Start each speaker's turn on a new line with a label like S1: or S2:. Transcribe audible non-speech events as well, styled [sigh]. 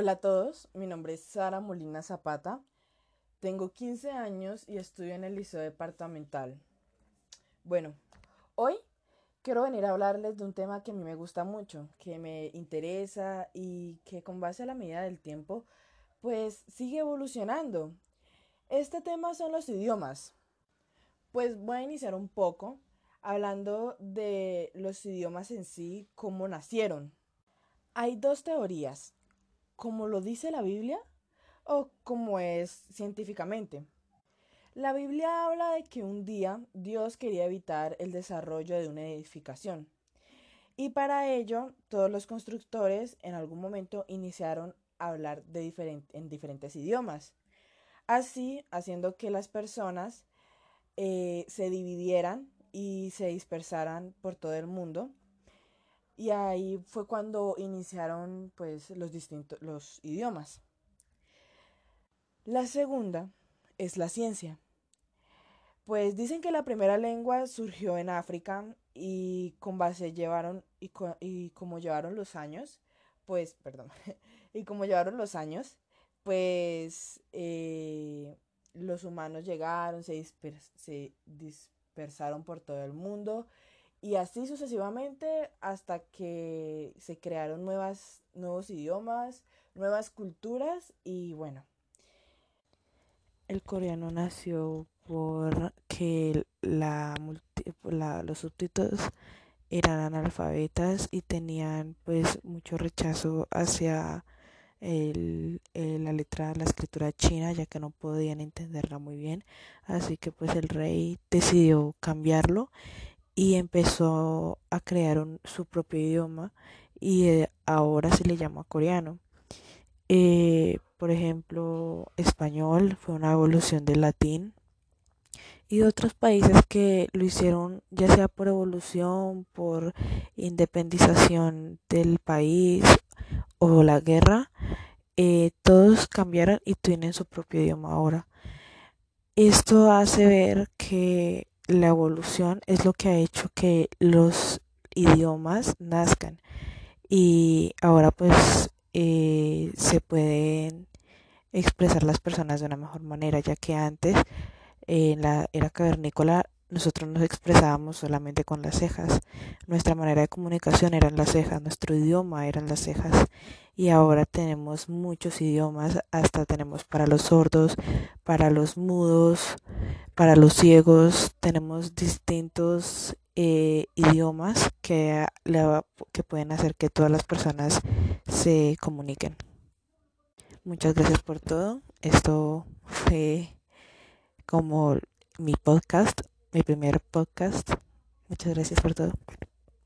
S1: Hola a todos, mi nombre es Sara Molina Zapata, tengo 15 años y estudio en el Liceo Departamental. Bueno, hoy quiero venir a hablarles de un tema que a mí me gusta mucho, que me interesa y que con base a la medida del tiempo, pues sigue evolucionando. Este tema son los idiomas. Pues voy a iniciar un poco hablando de los idiomas en sí, cómo nacieron. Hay dos teorías como lo dice la Biblia o como es científicamente. La Biblia habla de que un día Dios quería evitar el desarrollo de una edificación. Y para ello, todos los constructores en algún momento iniciaron a hablar de en diferentes idiomas. Así, haciendo que las personas eh, se dividieran y se dispersaran por todo el mundo y ahí fue cuando iniciaron pues los distintos los idiomas. La segunda es la ciencia. Pues dicen que la primera lengua surgió en África y con base llevaron y, y como llevaron los años, pues, perdón, [laughs] y como llevaron los años, pues eh, los humanos llegaron, se, se dispersaron por todo el mundo y así sucesivamente hasta que se crearon nuevas, nuevos idiomas, nuevas culturas y bueno.
S2: El coreano nació porque la, los súbditos eran analfabetas y tenían pues mucho rechazo hacia el, la letra, la escritura china, ya que no podían entenderla muy bien. Así que pues el rey decidió cambiarlo y empezó a crear su propio idioma y eh, ahora se le llama coreano. Eh, por ejemplo, español fue una evolución del latín y otros países que lo hicieron ya sea por evolución, por independización del país o la guerra, eh, todos cambiaron y tienen su propio idioma ahora. Esto hace ver que la evolución es lo que ha hecho que los idiomas nazcan. Y ahora pues eh, se pueden expresar las personas de una mejor manera ya que antes en la era cavernícola nosotros nos expresábamos solamente con las cejas. Nuestra manera de comunicación eran las cejas, nuestro idioma eran las cejas. Y ahora tenemos muchos idiomas, hasta tenemos para los sordos, para los mudos, para los ciegos, tenemos distintos eh, idiomas que, que pueden hacer que todas las personas se comuniquen. Muchas gracias por todo. Esto fue como mi podcast mi primer podcast. Muchas gracias por todo.